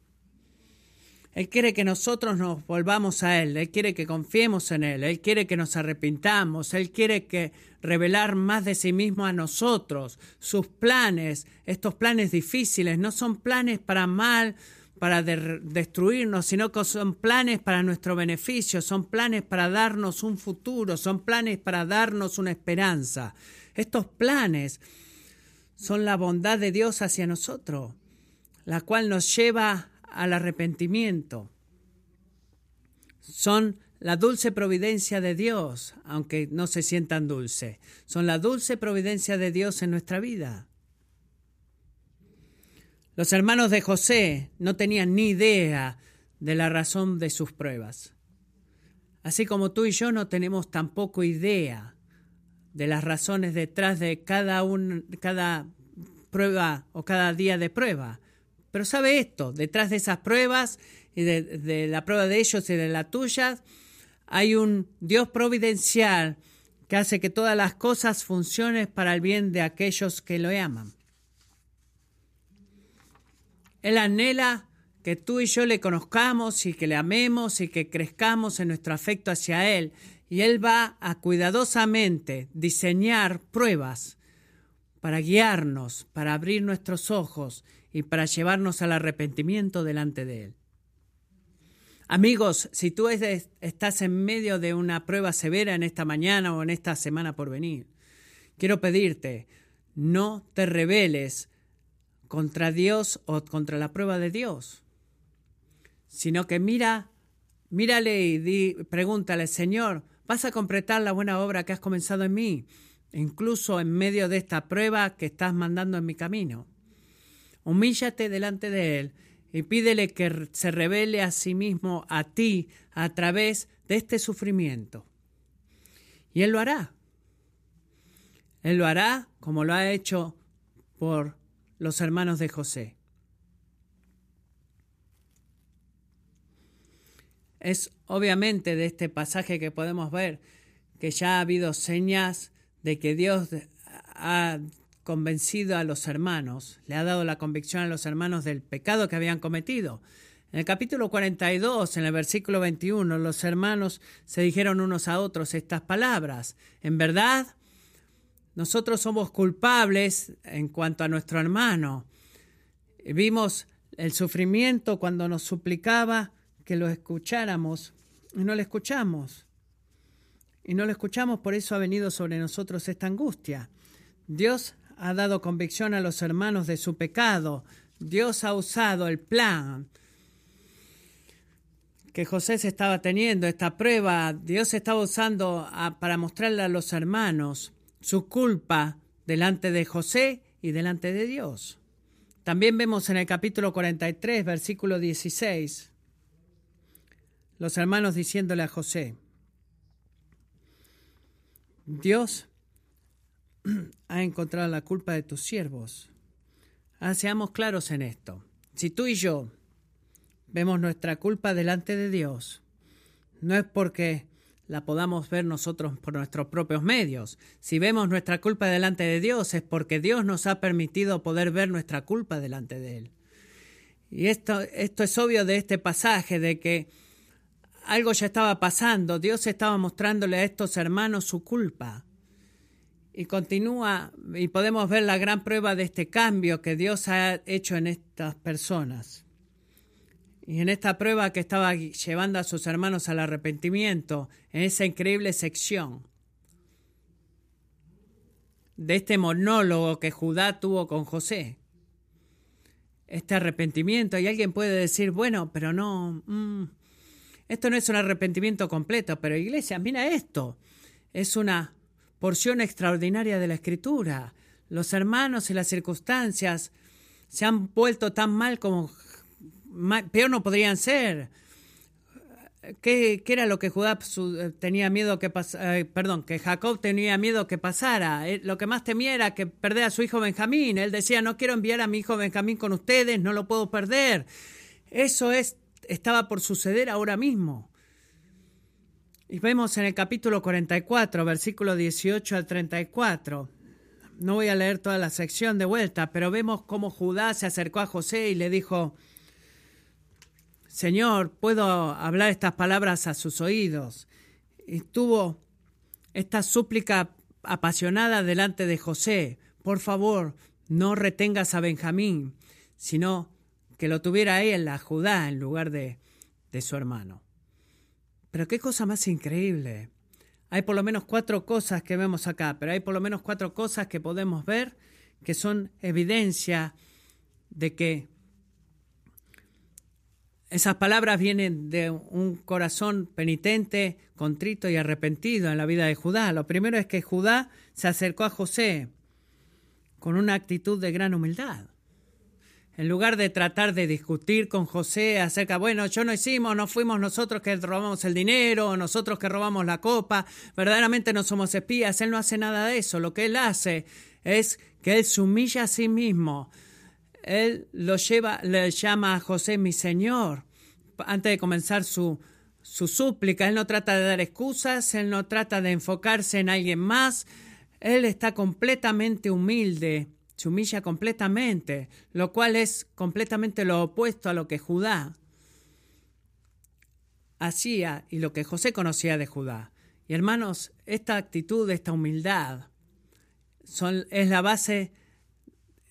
Él quiere que nosotros nos volvamos a Él, Él quiere que confiemos en Él, Él quiere que nos arrepintamos, Él quiere que revelar más de sí mismo a nosotros. Sus planes, estos planes difíciles, no son planes para mal, para destruirnos, sino que son planes para nuestro beneficio, son planes para darnos un futuro, son planes para darnos una esperanza. Estos planes son la bondad de Dios hacia nosotros, la cual nos lleva al arrepentimiento. Son la dulce providencia de Dios, aunque no se sientan dulce. Son la dulce providencia de Dios en nuestra vida. Los hermanos de José no tenían ni idea de la razón de sus pruebas. Así como tú y yo no tenemos tampoco idea de las razones detrás de cada, un, cada prueba o cada día de prueba. Pero sabe esto, detrás de esas pruebas y de, de la prueba de ellos y de la tuya, hay un Dios providencial que hace que todas las cosas funcionen para el bien de aquellos que lo aman. Él anhela que tú y yo le conozcamos y que le amemos y que crezcamos en nuestro afecto hacia Él y Él va a cuidadosamente diseñar pruebas para guiarnos, para abrir nuestros ojos y para llevarnos al arrepentimiento delante de Él. Amigos, si tú estás en medio de una prueba severa en esta mañana o en esta semana por venir, quiero pedirte, no te rebeles contra Dios o contra la prueba de Dios, sino que mira Mírale y pregúntale, Señor, ¿vas a completar la buena obra que has comenzado en mí? Incluso en medio de esta prueba que estás mandando en mi camino. Humíllate delante de Él y pídele que se revele a sí mismo a ti a través de este sufrimiento. Y Él lo hará. Él lo hará como lo ha hecho por los hermanos de José. Es obviamente de este pasaje que podemos ver que ya ha habido señas de que Dios ha convencido a los hermanos, le ha dado la convicción a los hermanos del pecado que habían cometido. En el capítulo 42, en el versículo 21, los hermanos se dijeron unos a otros estas palabras. En verdad, nosotros somos culpables en cuanto a nuestro hermano. Vimos el sufrimiento cuando nos suplicaba que lo escucháramos y no lo escuchamos. Y no lo escuchamos, por eso ha venido sobre nosotros esta angustia. Dios ha dado convicción a los hermanos de su pecado. Dios ha usado el plan que José se estaba teniendo, esta prueba, Dios estaba usando para mostrarle a los hermanos su culpa delante de José y delante de Dios. También vemos en el capítulo 43, versículo 16, los hermanos diciéndole a José, Dios ha encontrado la culpa de tus siervos. Ah, seamos claros en esto. Si tú y yo vemos nuestra culpa delante de Dios, no es porque la podamos ver nosotros por nuestros propios medios. Si vemos nuestra culpa delante de Dios es porque Dios nos ha permitido poder ver nuestra culpa delante de Él. Y esto, esto es obvio de este pasaje, de que algo ya estaba pasando, Dios estaba mostrándole a estos hermanos su culpa. Y continúa, y podemos ver la gran prueba de este cambio que Dios ha hecho en estas personas. Y en esta prueba que estaba llevando a sus hermanos al arrepentimiento, en esa increíble sección de este monólogo que Judá tuvo con José, este arrepentimiento, y alguien puede decir, bueno, pero no, mm, esto no es un arrepentimiento completo, pero iglesia, mira esto, es una porción extraordinaria de la escritura. Los hermanos y las circunstancias se han vuelto tan mal como peor no podrían ser. ¿Qué, era lo que Judá tenía miedo que pasara? Eh, perdón, que Jacob tenía miedo que pasara. Eh, lo que más temía era que perder a su hijo Benjamín. Él decía, no quiero enviar a mi hijo Benjamín con ustedes, no lo puedo perder. Eso es, estaba por suceder ahora mismo. Y vemos en el capítulo 44, versículo 18 al 34. No voy a leer toda la sección de vuelta, pero vemos cómo Judá se acercó a José y le dijo, Señor, puedo hablar estas palabras a sus oídos. Y tuvo esta súplica apasionada delante de José, por favor, no retengas a Benjamín, sino que lo tuviera él, a Judá, en lugar de, de su hermano. Pero qué cosa más increíble. Hay por lo menos cuatro cosas que vemos acá, pero hay por lo menos cuatro cosas que podemos ver que son evidencia de que esas palabras vienen de un corazón penitente, contrito y arrepentido en la vida de Judá. Lo primero es que Judá se acercó a José con una actitud de gran humildad. En lugar de tratar de discutir con José acerca, bueno, yo no hicimos, no fuimos nosotros que robamos el dinero, nosotros que robamos la copa, verdaderamente no somos espías, él no hace nada de eso. Lo que él hace es que él se humilla a sí mismo. Él lo lleva, le llama a José mi Señor. Antes de comenzar su, su súplica, él no trata de dar excusas, él no trata de enfocarse en alguien más, él está completamente humilde se humilla completamente, lo cual es completamente lo opuesto a lo que Judá hacía y lo que José conocía de Judá. Y hermanos, esta actitud, esta humildad, son, es la base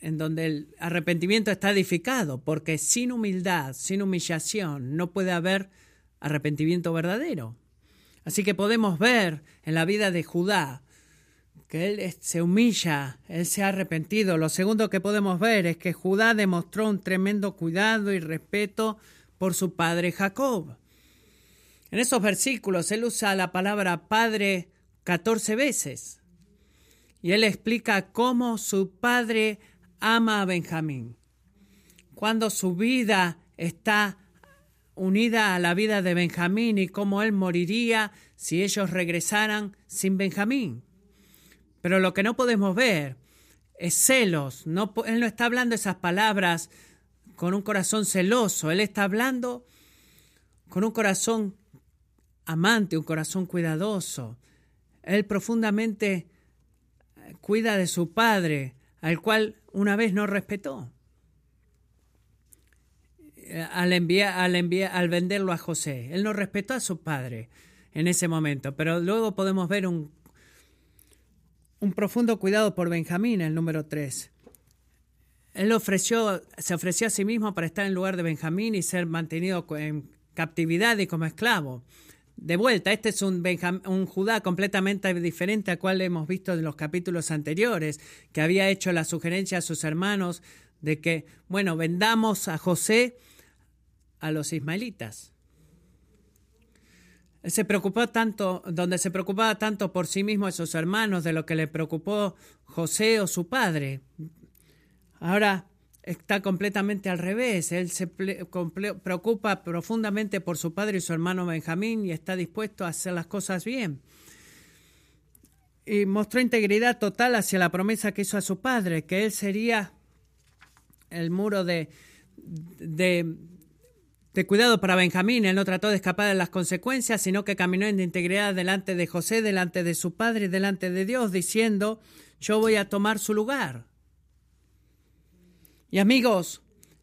en donde el arrepentimiento está edificado, porque sin humildad, sin humillación, no puede haber arrepentimiento verdadero. Así que podemos ver en la vida de Judá que él se humilla, él se ha arrepentido. Lo segundo que podemos ver es que Judá demostró un tremendo cuidado y respeto por su padre Jacob. En esos versículos él usa la palabra padre 14 veces. Y él explica cómo su padre ama a Benjamín. Cuando su vida está unida a la vida de Benjamín y cómo él moriría si ellos regresaran sin Benjamín. Pero lo que no podemos ver es celos. Él no está hablando esas palabras con un corazón celoso. Él está hablando con un corazón amante, un corazón cuidadoso. Él profundamente cuida de su padre, al cual una vez no respetó. Al, enviar, al, enviar, al venderlo a José. Él no respetó a su padre en ese momento, pero luego podemos ver un, un profundo cuidado por Benjamín, el número 3. Él ofreció, se ofreció a sí mismo para estar en lugar de Benjamín y ser mantenido en captividad y como esclavo. De vuelta, este es un, un Judá completamente diferente a cual hemos visto en los capítulos anteriores, que había hecho la sugerencia a sus hermanos de que, bueno, vendamos a José a los ismaelitas. Se preocupó tanto, donde se preocupaba tanto por sí mismo y sus hermanos de lo que le preocupó José o su padre. Ahora está completamente al revés. Él se preocupa profundamente por su padre y su hermano Benjamín y está dispuesto a hacer las cosas bien. Y mostró integridad total hacia la promesa que hizo a su padre, que él sería el muro de, de, de cuidado para Benjamín. Él no trató de escapar de las consecuencias, sino que caminó en integridad delante de José, delante de su padre y delante de Dios, diciendo, yo voy a tomar su lugar. Y amigos,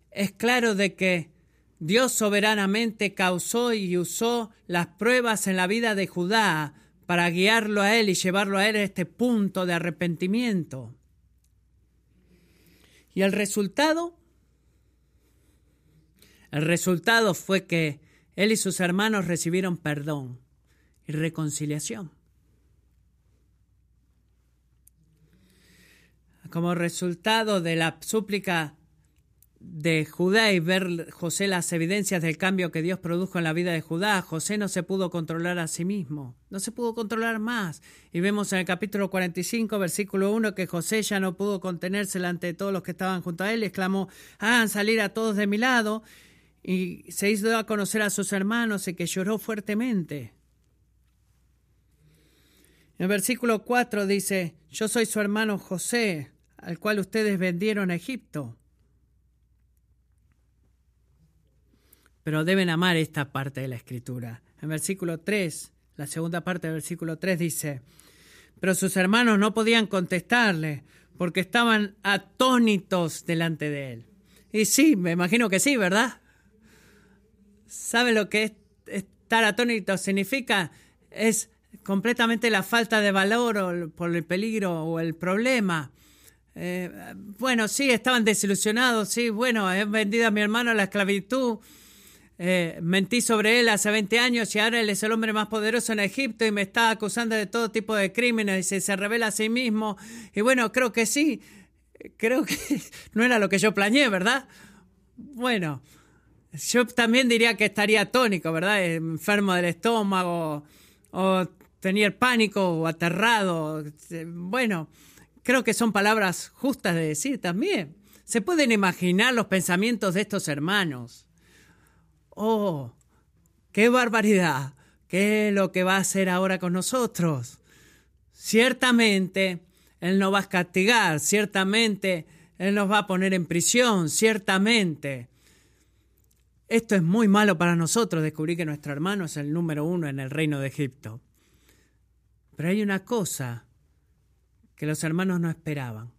es claro de que Dios soberanamente causó y usó las pruebas en la vida de Judá para guiarlo a él y llevarlo a él a este punto de arrepentimiento. Y el resultado, el resultado fue que él y sus hermanos recibieron perdón y reconciliación. Como resultado de la súplica de Judá y ver José las evidencias del cambio que Dios produjo en la vida de Judá, José no se pudo controlar a sí mismo, no se pudo controlar más. Y vemos en el capítulo 45, versículo 1, que José ya no pudo contenerse de todos los que estaban junto a él y exclamó, hagan salir a todos de mi lado. Y se hizo a conocer a sus hermanos y que lloró fuertemente. En el versículo 4 dice, yo soy su hermano José, al cual ustedes vendieron a Egipto. Pero deben amar esta parte de la escritura. En versículo 3, la segunda parte del versículo 3 dice, pero sus hermanos no podían contestarle porque estaban atónitos delante de él. Y sí, me imagino que sí, ¿verdad? ¿Sabe lo que es estar atónito significa? Es completamente la falta de valor por el peligro o el problema. Eh, bueno, sí, estaban desilusionados, sí, bueno, he vendido a mi hermano a la esclavitud, eh, mentí sobre él hace 20 años y ahora él es el hombre más poderoso en Egipto y me está acusando de todo tipo de crímenes y se revela a sí mismo. Y bueno, creo que sí, creo que no era lo que yo planeé, ¿verdad? Bueno, yo también diría que estaría tónico, ¿verdad? Enfermo del estómago o tenía pánico o aterrado. Bueno, creo que son palabras justas de decir también. Se pueden imaginar los pensamientos de estos hermanos oh, qué barbaridad, qué es lo que va a hacer ahora con nosotros. Ciertamente, Él nos va a castigar, ciertamente, Él nos va a poner en prisión, ciertamente. Esto es muy malo para nosotros, descubrir que nuestro hermano es el número uno en el reino de Egipto. Pero hay una cosa que los hermanos no esperaban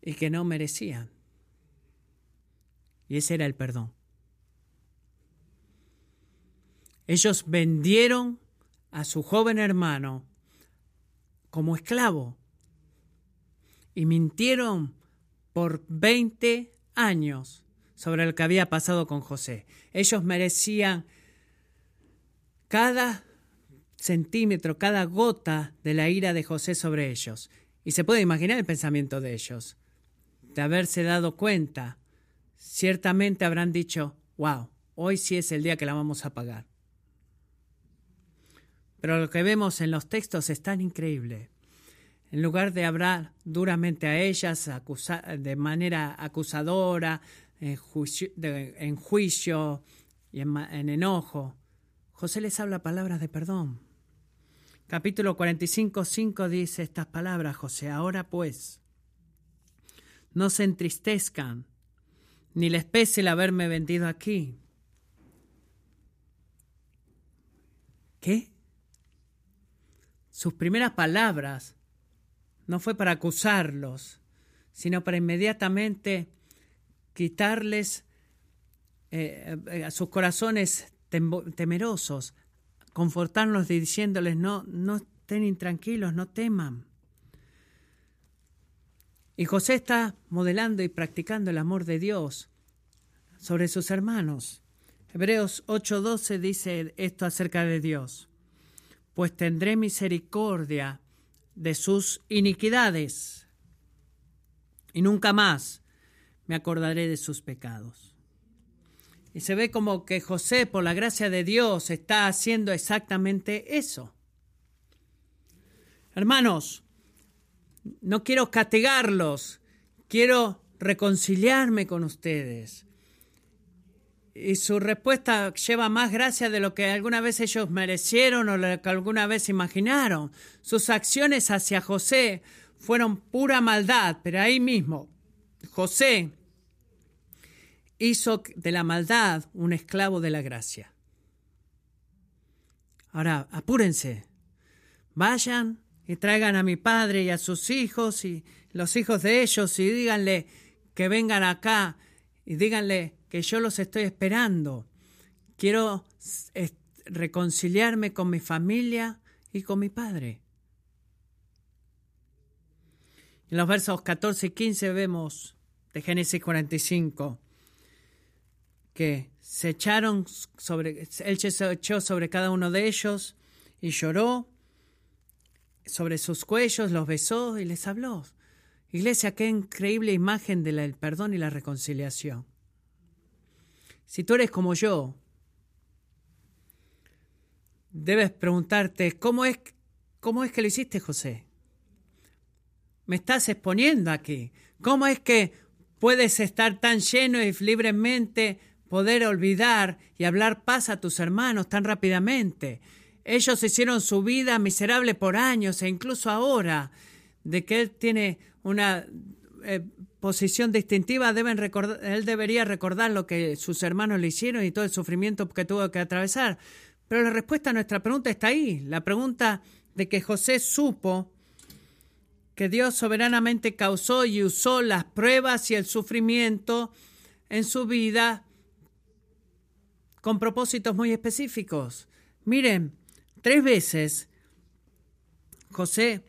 y que no merecían. Y ese era el perdón. Ellos vendieron a su joven hermano como esclavo y mintieron por 20 años sobre lo que había pasado con José. Ellos merecían cada centímetro, cada gota de la ira de José sobre ellos. Y se puede imaginar el pensamiento de ellos, de haberse dado cuenta. Ciertamente habrán dicho, wow, hoy sí es el día que la vamos a pagar. Pero lo que vemos en los textos es tan increíble. En lugar de hablar duramente a ellas de manera acusadora, en juicio, y en enojo, José les habla palabras de perdón. Capítulo 45, 5 dice estas palabras, José, ahora pues, no se entristezcan, ni les pese el haberme vendido aquí. ¿Qué? Sus primeras palabras no fue para acusarlos, sino para inmediatamente quitarles eh, eh, a sus corazones temerosos, confortarlos diciéndoles, no, no estén intranquilos, no teman. Y José está modelando y practicando el amor de Dios sobre sus hermanos. Hebreos 8:12 dice esto acerca de Dios. Pues tendré misericordia de sus iniquidades y nunca más me acordaré de sus pecados. Y se ve como que José, por la gracia de Dios, está haciendo exactamente eso. Hermanos, no quiero castigarlos, quiero reconciliarme con ustedes. Y su respuesta lleva más gracia de lo que alguna vez ellos merecieron o lo que alguna vez imaginaron. Sus acciones hacia José fueron pura maldad, pero ahí mismo José hizo de la maldad un esclavo de la gracia. Ahora, apúrense, vayan y traigan a mi padre y a sus hijos y los hijos de ellos y díganle que vengan acá y díganle que yo los estoy esperando. Quiero reconciliarme con mi familia y con mi padre. En los versos 14 y 15 vemos de Génesis 45 que se echaron sobre, él se echó sobre cada uno de ellos y lloró sobre sus cuellos, los besó y les habló. Iglesia, qué increíble imagen del perdón y la reconciliación. Si tú eres como yo, debes preguntarte, ¿cómo es, cómo es que lo hiciste, José? Me estás exponiendo aquí. ¿Cómo es que puedes estar tan lleno y libremente poder olvidar y hablar paz a tus hermanos tan rápidamente. Ellos hicieron su vida miserable por años e incluso ahora, de que él tiene una eh, posición distintiva, deben recordar, él debería recordar lo que sus hermanos le hicieron y todo el sufrimiento que tuvo que atravesar. Pero la respuesta a nuestra pregunta está ahí, la pregunta de que José supo que Dios soberanamente causó y usó las pruebas y el sufrimiento en su vida con propósitos muy específicos. Miren, tres veces José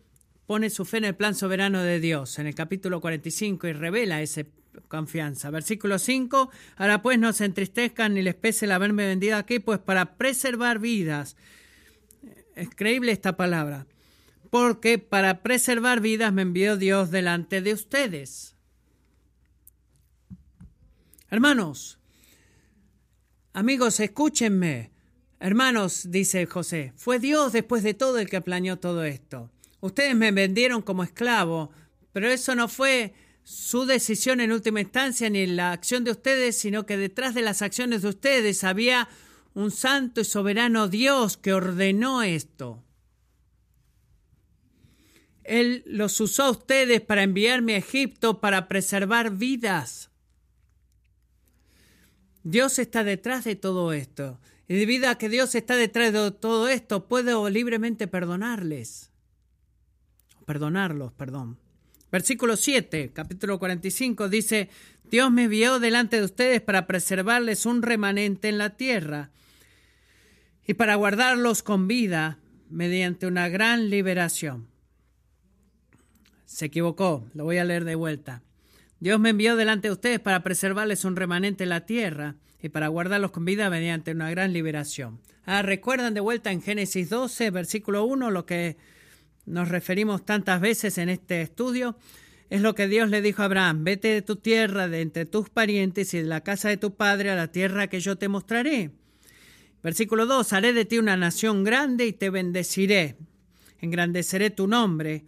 pone su fe en el plan soberano de Dios en el capítulo 45 y revela esa confianza. Versículo 5, ahora pues no se entristezcan ni les pese el haberme vendido aquí, pues para preservar vidas. Es creíble esta palabra. Porque para preservar vidas me envió Dios delante de ustedes. Hermanos, Amigos, escúchenme. Hermanos, dice José, fue Dios después de todo el que planeó todo esto. Ustedes me vendieron como esclavo, pero eso no fue su decisión en última instancia ni la acción de ustedes, sino que detrás de las acciones de ustedes había un santo y soberano Dios que ordenó esto. Él los usó a ustedes para enviarme a Egipto para preservar vidas. Dios está detrás de todo esto. Y debido a que Dios está detrás de todo esto, puedo libremente perdonarles. Perdonarlos, perdón. Versículo 7, capítulo 45 dice, Dios me envió delante de ustedes para preservarles un remanente en la tierra y para guardarlos con vida mediante una gran liberación. Se equivocó, lo voy a leer de vuelta. Dios me envió delante de ustedes para preservarles un remanente en la tierra y para guardarlos con vida mediante una gran liberación. Ah, recuerdan de vuelta en Génesis 12, versículo 1, lo que nos referimos tantas veces en este estudio. es lo que Dios le dijo a Abraham, vete de tu tierra, de entre tus parientes y de la casa de tu padre a la tierra que yo te mostraré. Versículo 2, haré de ti una nación grande y te bendeciré, engrandeceré tu nombre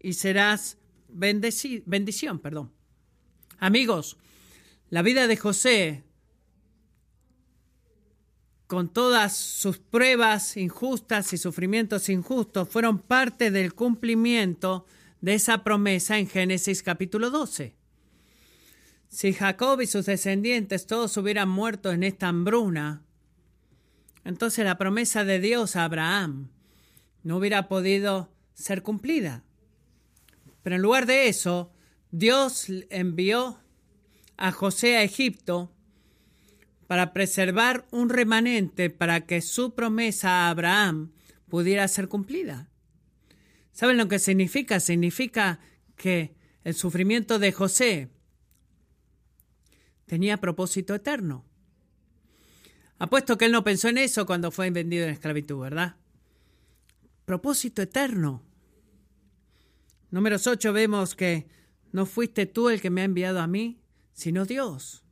y serás bendición. Perdón. Amigos, la vida de José, con todas sus pruebas injustas y sufrimientos injustos, fueron parte del cumplimiento de esa promesa en Génesis capítulo 12. Si Jacob y sus descendientes todos hubieran muerto en esta hambruna, entonces la promesa de Dios a Abraham no hubiera podido ser cumplida. Pero en lugar de eso, Dios envió a José a Egipto para preservar un remanente para que su promesa a Abraham pudiera ser cumplida. ¿Saben lo que significa? Significa que el sufrimiento de José tenía propósito eterno. Apuesto que él no pensó en eso cuando fue vendido en esclavitud, ¿verdad? Propósito eterno. Números 8 vemos que no fuiste tú el que me ha enviado a mí, sino Dios.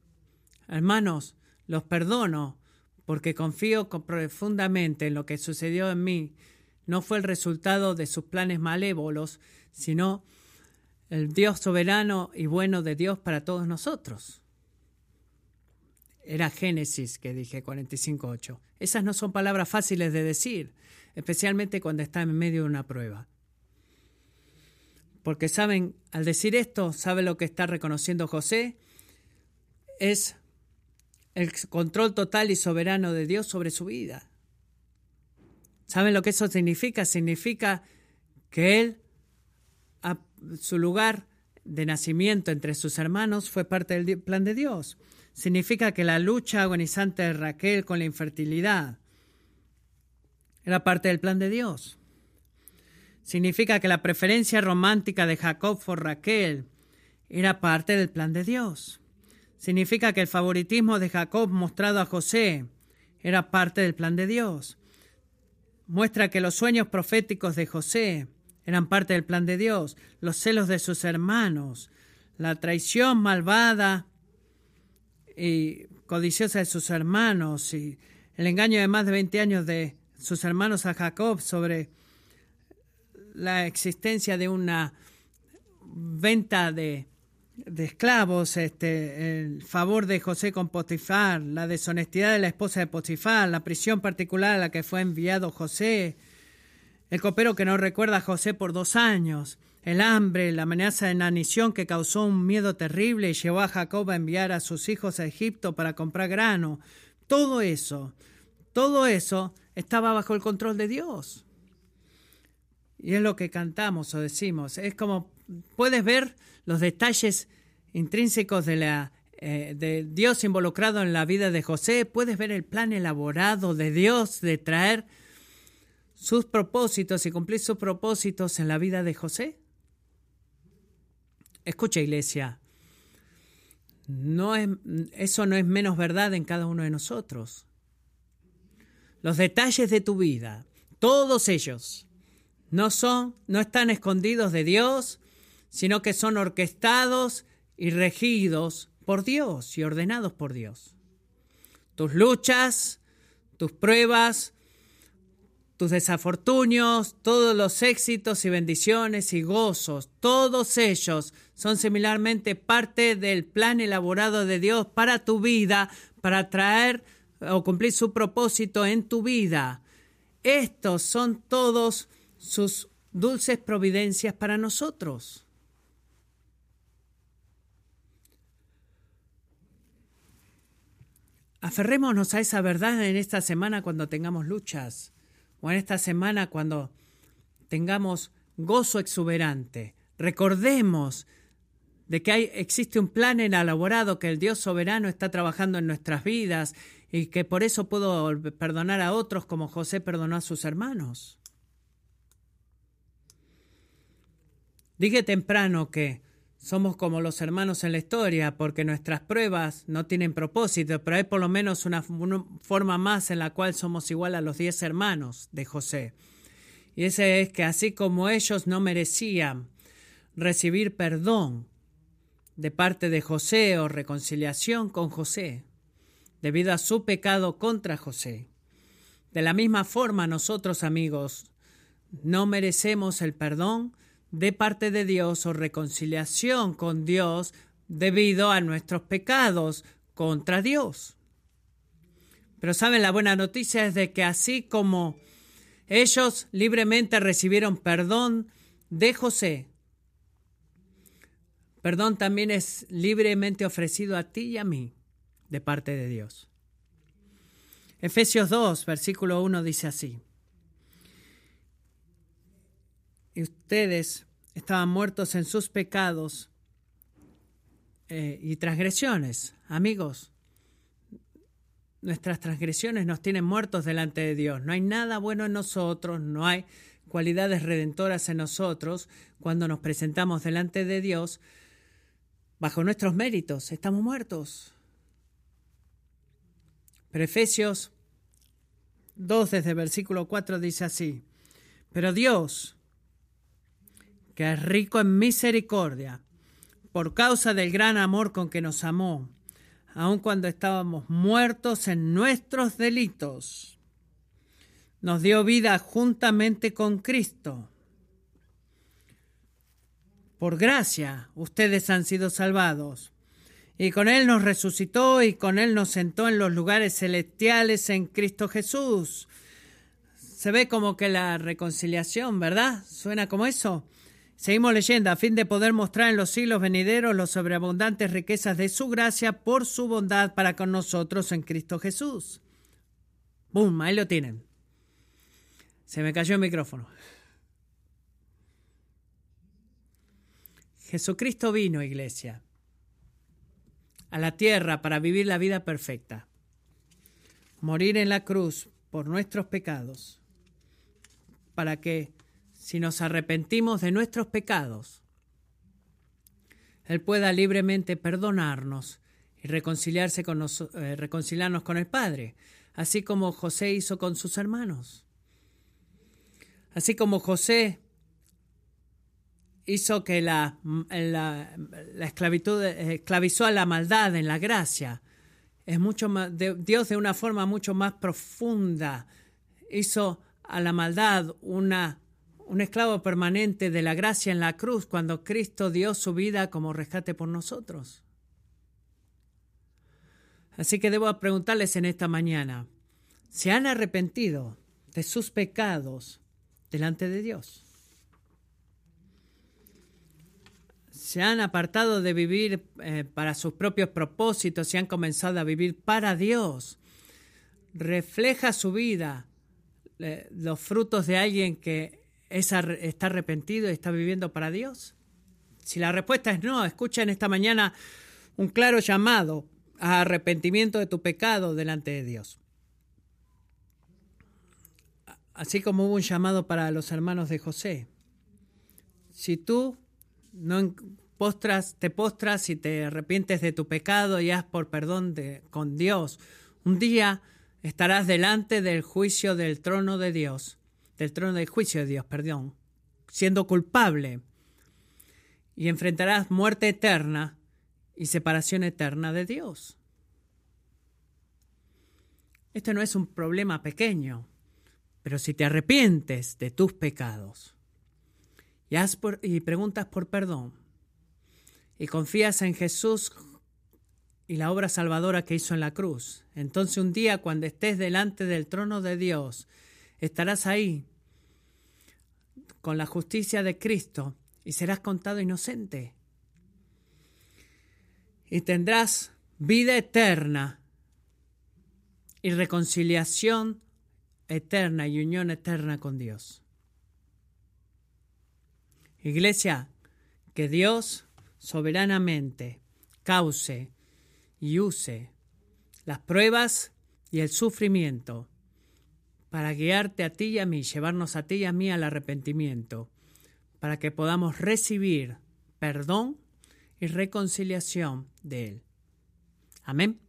Hermanos, los perdono porque confío profundamente en lo que sucedió en mí no fue el resultado de sus planes malévolos, sino el Dios soberano y bueno de Dios para todos nosotros. Era Génesis que dije 45.8. Esas no son palabras fáciles de decir, especialmente cuando está en medio de una prueba. Porque saben, al decir esto, ¿sabe lo que está reconociendo José? Es el control total y soberano de Dios sobre su vida. ¿Saben lo que eso significa? Significa que él, su lugar de nacimiento entre sus hermanos, fue parte del plan de Dios. Significa que la lucha agonizante de Raquel con la infertilidad era parte del plan de Dios. Significa que la preferencia romántica de Jacob por Raquel era parte del plan de Dios. Significa que el favoritismo de Jacob mostrado a José era parte del plan de Dios. Muestra que los sueños proféticos de José eran parte del plan de Dios, los celos de sus hermanos, la traición malvada y codiciosa de sus hermanos y el engaño de más de 20 años de sus hermanos a Jacob sobre la existencia de una venta de de esclavos, este, el favor de José con Potifar, la deshonestidad de la esposa de Potifar, la prisión particular a la que fue enviado José, el copero que no recuerda a José por dos años, el hambre, la amenaza de inanición que causó un miedo terrible y llevó a Jacob a enviar a sus hijos a Egipto para comprar grano. Todo eso, todo eso estaba bajo el control de Dios. Y es lo que cantamos o decimos. Es como puedes ver los detalles intrínsecos de, la, eh, de Dios involucrado en la vida de José, puedes ver el plan elaborado de Dios de traer sus propósitos y cumplir sus propósitos en la vida de José. Escucha, iglesia, no es, eso no es menos verdad en cada uno de nosotros. Los detalles de tu vida, todos ellos, no son, no están escondidos de Dios, sino que son orquestados y regidos por Dios y ordenados por Dios. Tus luchas, tus pruebas, tus desafortunios, todos los éxitos y bendiciones y gozos, todos ellos son similarmente parte del plan elaborado de Dios para tu vida, para traer o cumplir su propósito en tu vida. Estos son todos sus dulces providencias para nosotros. Aferrémonos a esa verdad en esta semana cuando tengamos luchas o en esta semana cuando tengamos gozo exuberante. Recordemos de que existe un plan elaborado que el Dios soberano está trabajando en nuestras vidas y que por eso puedo perdonar a otros como José perdonó a sus hermanos. Dije temprano que somos como los hermanos en la historia, porque nuestras pruebas no tienen propósito, pero hay por lo menos una, forma más en la cual somos igual a los diez hermanos de José. Y ese es que así como ellos no merecían, recibir perdón de parte de José o reconciliación con José, debido a su pecado contra José. De la misma forma, nosotros, amigos, no merecemos el perdón de parte de Dios o reconciliación con Dios debido a nuestros pecados contra Dios. Pero saben, la buena noticia es de que así como ellos libremente recibieron perdón de José, perdón también es libremente ofrecido a ti y a mí de parte de Dios. Efesios 2, versículo 1 dice así. Y ustedes estaban muertos en sus pecados eh, y transgresiones. Amigos, nuestras transgresiones nos tienen muertos delante de Dios. No hay nada bueno en nosotros, no hay cualidades redentoras en nosotros cuando nos presentamos delante de Dios bajo nuestros méritos. Estamos muertos. Pero Efesios 2 desde versículo 4 dice así, pero Dios, que es rico en misericordia, por causa del gran amor con que nos amó, aun cuando estábamos muertos en nuestros delitos, nos dio vida juntamente con Cristo. Por gracia ustedes han sido salvados. Y con Él nos resucitó y con Él nos sentó en los lugares celestiales en Cristo Jesús. Se ve como que la reconciliación, ¿verdad? Suena como eso. Seguimos leyendo, a fin de poder mostrar en los siglos venideros las sobreabundantes riquezas de su gracia por su bondad para con nosotros en Cristo Jesús. ¡Bum! Ahí lo tienen. Se me cayó el micrófono. Jesucristo vino, iglesia, a la tierra para vivir la vida perfecta, morir en la cruz por nuestros pecados, para que si nos arrepentimos de nuestros pecados, Él pueda libremente perdonarnos y reconciliarse con eh, reconciliarnos con el Padre, así como José hizo con sus hermanos. Así como José hizo que la, la, esclavitud esclavizó a la maldad en la gracia. Es mucho más, Dios de una forma mucho más profunda hizo a la maldad una un esclavo permanente de la gracia en la cruz cuando Cristo dio su vida como rescate por nosotros. Así que debo preguntarles en esta mañana, ¿se han arrepentido de sus pecados delante de Dios? ¿Se han apartado de vivir eh, para sus propios propósitos y han comenzado a vivir para Dios? ¿Refleja su vida eh, los frutos de alguien que está arrepentido y está viviendo para Dios? Si la respuesta es no, escucha en esta mañana un claro llamado a arrepentimiento de tu pecado delante de Dios. Así como hubo un llamado para los hermanos de José. Si tú no postras, te postras y te arrepientes de tu pecado y haz por perdón de, con Dios, un día estarás delante del juicio del trono de Dios del trono del juicio de Dios, perdón, siendo culpable, y enfrentarás muerte eterna y separación eterna de Dios. Esto no es un problema pequeño, pero si te arrepientes de tus pecados y, y preguntas por perdón y confías en Jesús y la obra salvadora que hizo en la cruz, entonces un día cuando estés delante del trono de Dios, estarás ahí con la justicia de Cristo y serás contado inocente. Y tendrás vida eterna y reconciliación eterna y unión eterna con Dios. Iglesia, que Dios soberanamente cause y use las pruebas y el sufrimiento para guiarte a ti y a mí, llevarnos a ti y a mí al arrepentimiento, para que podamos recibir perdón y reconciliación de Él. Amén.